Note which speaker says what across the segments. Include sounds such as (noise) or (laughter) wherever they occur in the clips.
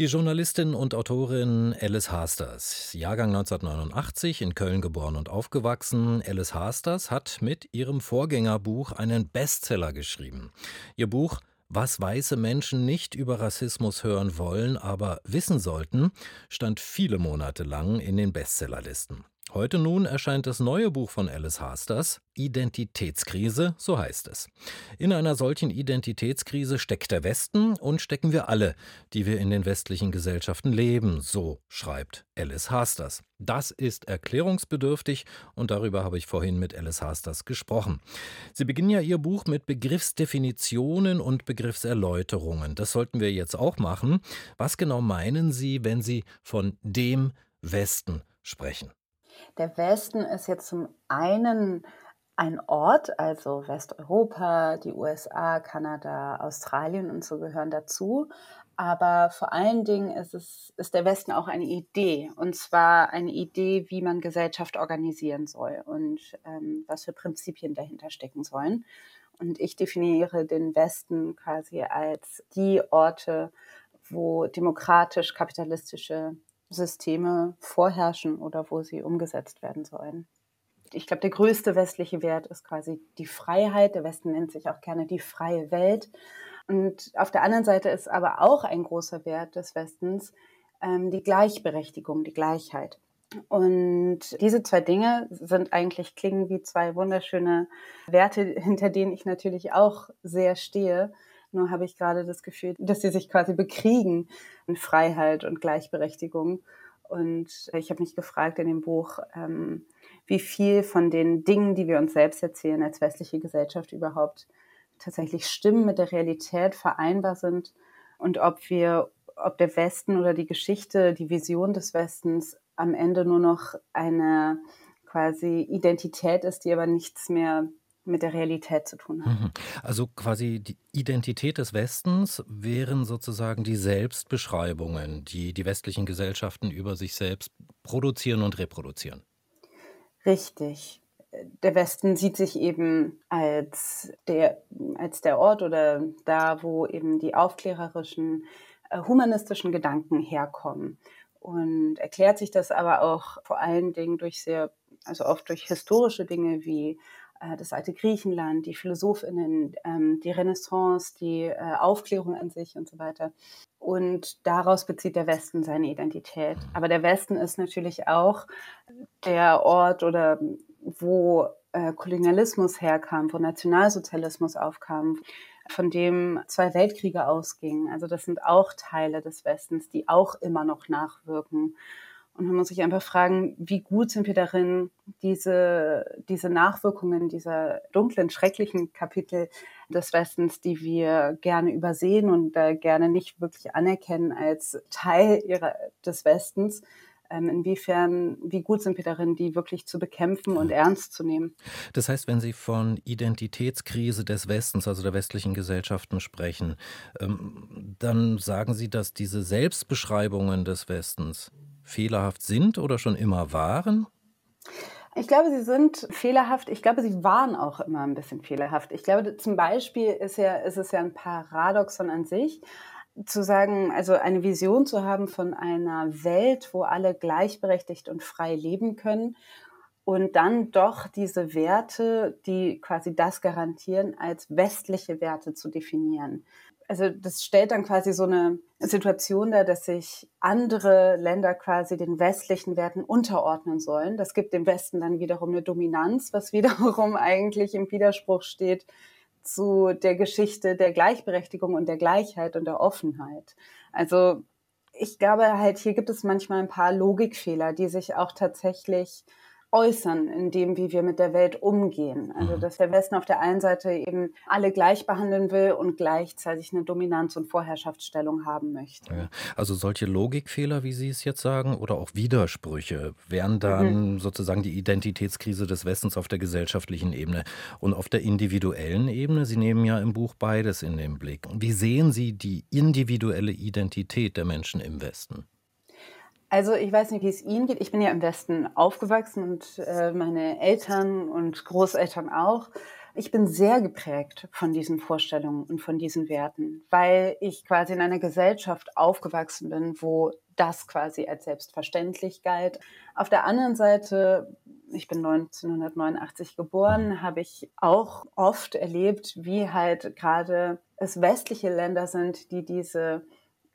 Speaker 1: Die Journalistin und Autorin Alice Hasters, Jahrgang 1989, in Köln geboren und aufgewachsen. Alice Hasters hat mit ihrem Vorgängerbuch einen Bestseller geschrieben. Ihr Buch was weiße Menschen nicht über Rassismus hören wollen, aber wissen sollten, stand viele Monate lang in den Bestsellerlisten. Heute nun erscheint das neue Buch von Alice Hasters, Identitätskrise, so heißt es. In einer solchen Identitätskrise steckt der Westen und stecken wir alle, die wir in den westlichen Gesellschaften leben, so schreibt Alice Hasters. Das ist erklärungsbedürftig und darüber habe ich vorhin mit Alice Hasters gesprochen. Sie beginnen ja Ihr Buch mit Begriffsdefinitionen und Begriffserläuterungen. Das sollten wir jetzt auch machen. Was genau meinen Sie, wenn Sie von dem Westen sprechen?
Speaker 2: Der Westen ist jetzt zum einen ein Ort, also Westeuropa, die USA, Kanada, Australien und so gehören dazu. Aber vor allen Dingen ist, es, ist der Westen auch eine Idee. Und zwar eine Idee, wie man Gesellschaft organisieren soll und ähm, was für Prinzipien dahinter stecken sollen. Und ich definiere den Westen quasi als die Orte, wo demokratisch-kapitalistische Systeme vorherrschen oder wo sie umgesetzt werden sollen. Ich glaube, der größte westliche Wert ist quasi die Freiheit. Der Westen nennt sich auch gerne die freie Welt. Und auf der anderen Seite ist aber auch ein großer Wert des Westens ähm, die Gleichberechtigung, die Gleichheit. Und diese zwei Dinge sind eigentlich klingen wie zwei wunderschöne Werte, hinter denen ich natürlich auch sehr stehe. Nur habe ich gerade das Gefühl, dass sie sich quasi bekriegen in Freiheit und Gleichberechtigung. Und ich habe mich gefragt in dem Buch, ähm, wie viel von den Dingen, die wir uns selbst erzählen als westliche Gesellschaft überhaupt tatsächlich stimmen mit der Realität, vereinbar sind und ob wir, ob der Westen oder die Geschichte, die Vision des Westens am Ende nur noch eine quasi Identität ist, die aber nichts mehr mit der Realität zu tun hat. Mhm.
Speaker 1: Also quasi die Identität des Westens wären sozusagen die Selbstbeschreibungen, die die westlichen Gesellschaften über sich selbst produzieren und reproduzieren.
Speaker 2: Richtig. Der Westen sieht sich eben als der, als der Ort oder da, wo eben die aufklärerischen, äh, humanistischen Gedanken herkommen. Und erklärt sich das aber auch vor allen Dingen durch sehr, also oft durch historische Dinge wie das alte Griechenland, die Philosophinnen, ähm, die Renaissance, die äh, Aufklärung an sich und so weiter. Und daraus bezieht der Westen seine Identität. Aber der Westen ist natürlich auch der Ort oder wo äh, Kolonialismus herkam, wo Nationalsozialismus aufkam, von dem zwei Weltkriege ausgingen. Also das sind auch Teile des Westens, die auch immer noch nachwirken. Und man muss sich einfach fragen, wie gut sind wir darin, diese, diese Nachwirkungen dieser dunklen, schrecklichen Kapitel des Westens, die wir gerne übersehen und äh, gerne nicht wirklich anerkennen als Teil ihrer, des Westens, ähm, inwiefern, wie gut sind wir darin, die wirklich zu bekämpfen und ernst zu nehmen.
Speaker 1: Das heißt, wenn Sie von Identitätskrise des Westens, also der westlichen Gesellschaften sprechen, ähm, dann sagen Sie, dass diese Selbstbeschreibungen des Westens fehlerhaft sind oder schon immer waren?
Speaker 2: Ich glaube, sie sind fehlerhaft. Ich glaube, sie waren auch immer ein bisschen fehlerhaft. Ich glaube, zum Beispiel ist, ja, ist es ja ein Paradoxon an sich, zu sagen, also eine Vision zu haben von einer Welt, wo alle gleichberechtigt und frei leben können und dann doch diese Werte, die quasi das garantieren, als westliche Werte zu definieren also das stellt dann quasi so eine Situation dar, dass sich andere Länder quasi den westlichen Werten unterordnen sollen. Das gibt dem Westen dann wiederum eine Dominanz, was (laughs) wiederum eigentlich im Widerspruch steht zu der Geschichte der Gleichberechtigung und der Gleichheit und der Offenheit. Also ich glaube halt, hier gibt es manchmal ein paar Logikfehler, die sich auch tatsächlich äußern in dem, wie wir mit der Welt umgehen. Also mhm. dass der Westen auf der einen Seite eben alle gleich behandeln will und gleichzeitig eine Dominanz- und Vorherrschaftsstellung haben möchte.
Speaker 1: Ja, also solche Logikfehler, wie Sie es jetzt sagen, oder auch Widersprüche wären dann mhm. sozusagen die Identitätskrise des Westens auf der gesellschaftlichen Ebene und auf der individuellen Ebene. Sie nehmen ja im Buch beides in den Blick. Wie sehen Sie die individuelle Identität der Menschen im Westen?
Speaker 2: Also ich weiß nicht, wie es Ihnen geht. Ich bin ja im Westen aufgewachsen und äh, meine Eltern und Großeltern auch. Ich bin sehr geprägt von diesen Vorstellungen und von diesen Werten, weil ich quasi in einer Gesellschaft aufgewachsen bin, wo das quasi als selbstverständlich galt. Auf der anderen Seite, ich bin 1989 geboren, habe ich auch oft erlebt, wie halt gerade es westliche Länder sind, die diese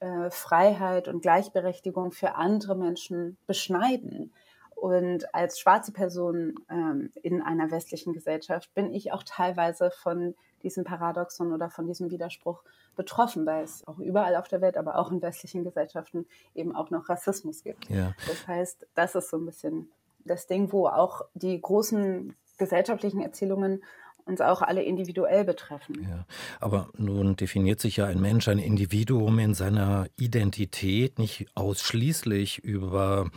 Speaker 2: äh, Freiheit und Gleichberechtigung für andere Menschen beschneiden. Und als schwarze Person ähm, in einer westlichen Gesellschaft bin ich auch teilweise von diesem Paradoxon oder von diesem Widerspruch betroffen, weil es auch überall auf der Welt, aber auch in westlichen Gesellschaften eben auch noch Rassismus gibt. Ja. Das heißt, das ist so ein bisschen das Ding, wo auch die großen gesellschaftlichen Erzählungen uns auch alle individuell betreffen.
Speaker 1: Ja, aber nun definiert sich ja ein Mensch, ein Individuum in seiner Identität nicht ausschließlich über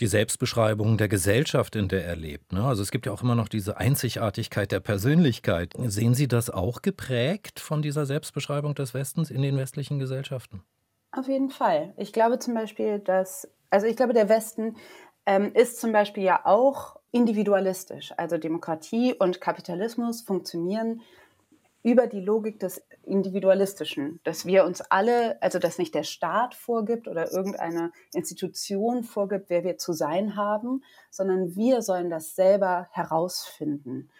Speaker 1: die Selbstbeschreibung der Gesellschaft, in der er lebt. Ne? Also es gibt ja auch immer noch diese Einzigartigkeit der Persönlichkeit. Sehen Sie das auch geprägt von dieser Selbstbeschreibung des Westens in den westlichen Gesellschaften?
Speaker 2: Auf jeden Fall. Ich glaube zum Beispiel, dass, also ich glaube, der Westen ähm, ist zum Beispiel ja auch individualistisch. Also Demokratie und Kapitalismus funktionieren über die Logik des Individualistischen, dass wir uns alle, also dass nicht der Staat vorgibt oder irgendeine Institution vorgibt, wer wir zu sein haben, sondern wir sollen das selber herausfinden.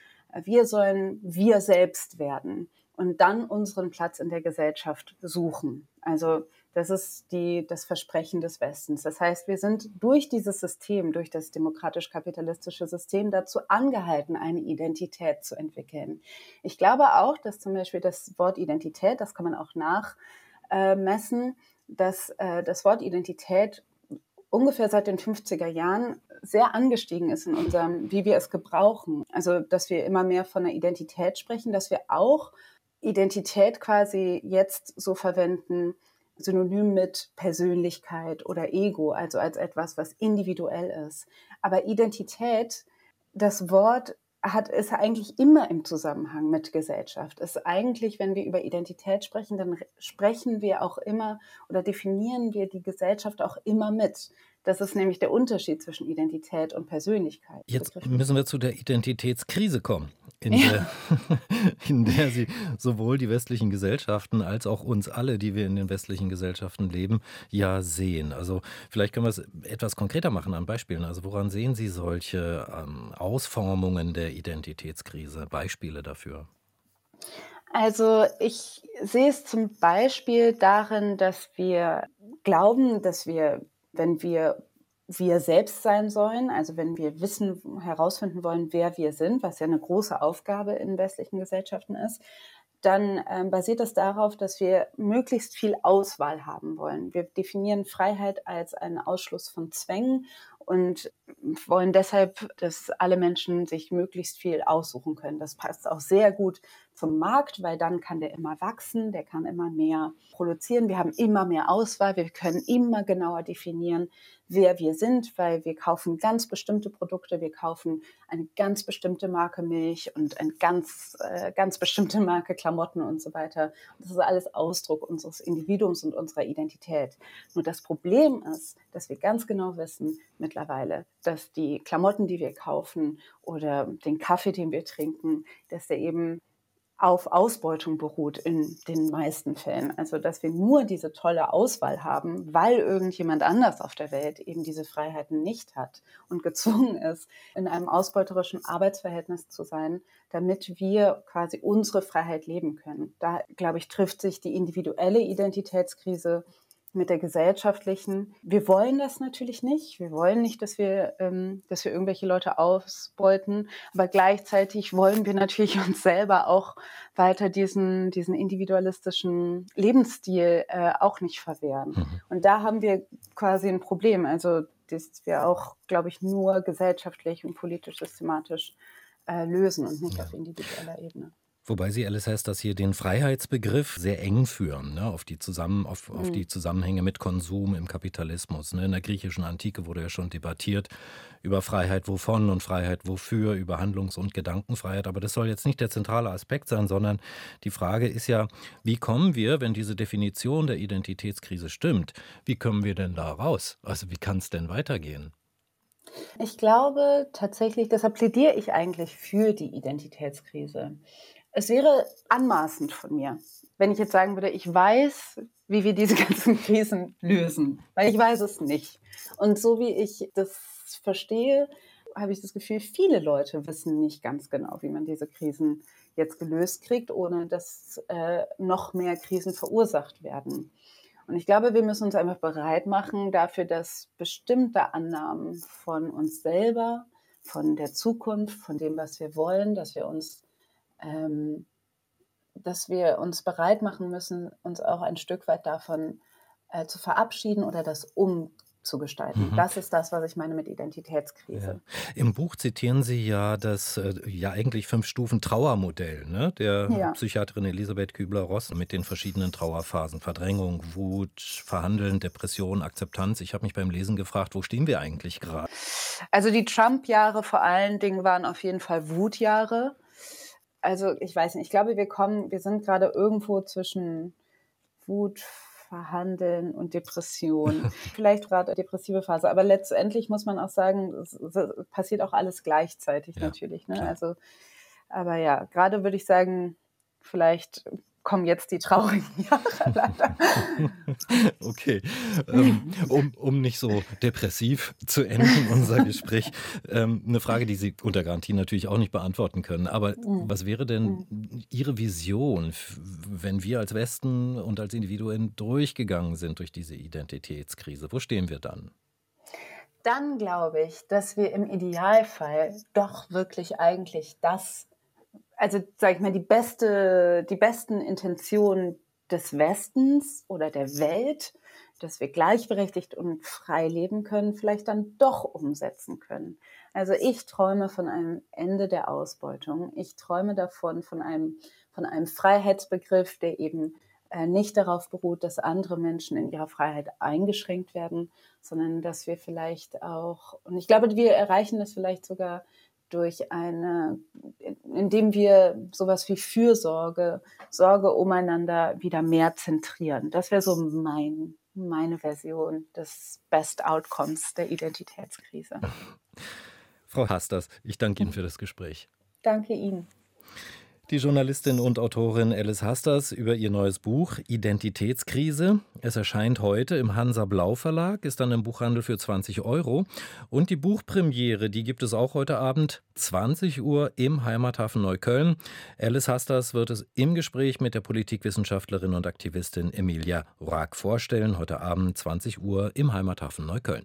Speaker 2: Wir sollen wir selbst werden und dann unseren Platz in der Gesellschaft suchen. Also das ist die, das Versprechen des Westens. Das heißt, wir sind durch dieses System, durch das demokratisch-kapitalistische System dazu angehalten, eine Identität zu entwickeln. Ich glaube auch, dass zum Beispiel das Wort Identität, das kann man auch nachmessen, dass äh, das Wort Identität ungefähr seit den 50er Jahren sehr angestiegen ist in unserem, wie wir es gebrauchen. Also, dass wir immer mehr von der Identität sprechen, dass wir auch Identität quasi jetzt so verwenden, synonym mit Persönlichkeit oder Ego, also als etwas, was individuell ist. Aber Identität, das Wort hat, ist eigentlich immer im Zusammenhang mit Gesellschaft. Ist eigentlich, wenn wir über Identität sprechen, dann sprechen wir auch immer oder definieren wir die Gesellschaft auch immer mit. Das ist nämlich der Unterschied zwischen Identität und Persönlichkeit.
Speaker 1: Jetzt müssen wir zu der Identitätskrise kommen, in, ja. der, (laughs) in der sie sowohl die westlichen Gesellschaften als auch uns alle, die wir in den westlichen Gesellschaften leben, ja sehen. Also vielleicht können wir es etwas konkreter machen an Beispielen. Also woran sehen Sie solche ähm, Ausformungen der Identitätskrise, Beispiele dafür?
Speaker 2: Also ich sehe es zum Beispiel darin, dass wir glauben, dass wir wenn wir wir selbst sein sollen, also wenn wir wissen, herausfinden wollen, wer wir sind, was ja eine große Aufgabe in westlichen Gesellschaften ist, dann ähm, basiert das darauf, dass wir möglichst viel Auswahl haben wollen. Wir definieren Freiheit als einen Ausschluss von Zwängen und wollen deshalb, dass alle Menschen sich möglichst viel aussuchen können. Das passt auch sehr gut zum Markt, weil dann kann der immer wachsen, der kann immer mehr produzieren. Wir haben immer mehr Auswahl, wir können immer genauer definieren, wer wir sind, weil wir kaufen ganz bestimmte Produkte, wir kaufen eine ganz bestimmte Marke Milch und eine ganz, äh, ganz bestimmte Marke Klamotten und so weiter. das ist alles Ausdruck unseres Individuums und unserer Identität. Nur das Problem ist, dass wir ganz genau wissen mittlerweile, dass die Klamotten, die wir kaufen oder den Kaffee, den wir trinken, dass der eben auf Ausbeutung beruht in den meisten Fällen. Also dass wir nur diese tolle Auswahl haben, weil irgendjemand anders auf der Welt eben diese Freiheiten nicht hat und gezwungen ist, in einem ausbeuterischen Arbeitsverhältnis zu sein, damit wir quasi unsere Freiheit leben können. Da, glaube ich, trifft sich die individuelle Identitätskrise mit der gesellschaftlichen. Wir wollen das natürlich nicht. Wir wollen nicht, dass wir, ähm, dass wir irgendwelche Leute ausbeuten. Aber gleichzeitig wollen wir natürlich (laughs) uns selber auch weiter diesen, diesen individualistischen Lebensstil äh, auch nicht verwehren. Mhm. Und da haben wir quasi ein Problem. Also, das wir auch, glaube ich, nur gesellschaftlich und politisch systematisch äh, lösen und nicht ja. auf individueller Ebene.
Speaker 1: Wobei Sie, Alice heißt, dass hier den Freiheitsbegriff sehr eng führen, ne, auf, die Zusammen, auf, mhm. auf die Zusammenhänge mit Konsum im Kapitalismus. Ne. In der griechischen Antike wurde ja schon debattiert über Freiheit wovon und Freiheit wofür, über Handlungs- und Gedankenfreiheit. Aber das soll jetzt nicht der zentrale Aspekt sein, sondern die Frage ist ja, wie kommen wir, wenn diese Definition der Identitätskrise stimmt, wie kommen wir denn da raus? Also wie kann es denn weitergehen?
Speaker 2: Ich glaube tatsächlich, deshalb plädiere ich eigentlich für die Identitätskrise. Es wäre anmaßend von mir, wenn ich jetzt sagen würde, ich weiß, wie wir diese (laughs) ganzen Krisen lösen, weil ich weiß es nicht. Und so wie ich das verstehe, habe ich das Gefühl, viele Leute wissen nicht ganz genau, wie man diese Krisen jetzt gelöst kriegt, ohne dass äh, noch mehr Krisen verursacht werden. Und ich glaube, wir müssen uns einfach bereit machen dafür, dass bestimmte Annahmen von uns selber, von der Zukunft, von dem, was wir wollen, dass wir uns, ähm, dass wir uns bereit machen müssen, uns auch ein Stück weit davon äh, zu verabschieden oder das um zu gestalten. Mhm. Das ist das, was ich meine mit Identitätskrise.
Speaker 1: Ja. Im Buch zitieren Sie ja das äh, ja eigentlich fünf Stufen Trauermodell ne? der ja. Psychiaterin Elisabeth Kübler-Ross mit den verschiedenen Trauerphasen: Verdrängung, Wut, Verhandeln, Depression, Akzeptanz. Ich habe mich beim Lesen gefragt, wo stehen wir eigentlich gerade?
Speaker 2: Also die Trump-Jahre vor allen Dingen waren auf jeden Fall Wutjahre. Also ich weiß nicht, ich glaube, wir kommen, wir sind gerade irgendwo zwischen Wut, Verhandeln und Depression. (laughs) Vielleicht gerade depressive Phase, aber letztendlich muss man auch sagen, es, passiert auch alles gleichzeitig ja, natürlich. Ne? Also, aber ja, gerade würde ich sagen, vielleicht kommen jetzt die traurigen (laughs) Jahre leider. (laughs)
Speaker 1: okay, ähm, um, um nicht so depressiv zu enden, (laughs) unser Gespräch, ähm, eine Frage, die Sie unter Garantie natürlich auch nicht beantworten können. Aber mhm. was wäre denn mhm. Ihre Vision, wenn wir als Westen und als Individuen durchgegangen sind durch diese Identitätskrise? Wo stehen wir dann?
Speaker 2: Dann glaube ich, dass wir im Idealfall doch wirklich eigentlich das also sage ich mal, die beste, die besten Intentionen des Westens oder der Welt, dass wir gleichberechtigt und frei leben können, vielleicht dann doch umsetzen können. Also ich träume von einem Ende der Ausbeutung. Ich träume davon, von einem, von einem Freiheitsbegriff, der eben äh, nicht darauf beruht, dass andere Menschen in ihrer Freiheit eingeschränkt werden, sondern dass wir vielleicht auch, und ich glaube, wir erreichen das vielleicht sogar durch eine, indem wir sowas wie Fürsorge, Sorge umeinander wieder mehr zentrieren. Das wäre so mein, meine Version des Best Outcomes der Identitätskrise. (laughs)
Speaker 1: Frau Hasters, ich danke Ihnen für das Gespräch.
Speaker 2: Danke Ihnen.
Speaker 1: Die Journalistin und Autorin Alice Hasters über ihr neues Buch Identitätskrise. Es erscheint heute im Hansa Blau Verlag, ist dann im Buchhandel für 20 Euro. Und die Buchpremiere, die gibt es auch heute Abend, 20 Uhr im Heimathafen Neukölln. Alice Hasters wird es im Gespräch mit der Politikwissenschaftlerin und Aktivistin Emilia Rack vorstellen. Heute Abend 20 Uhr im Heimathafen Neukölln.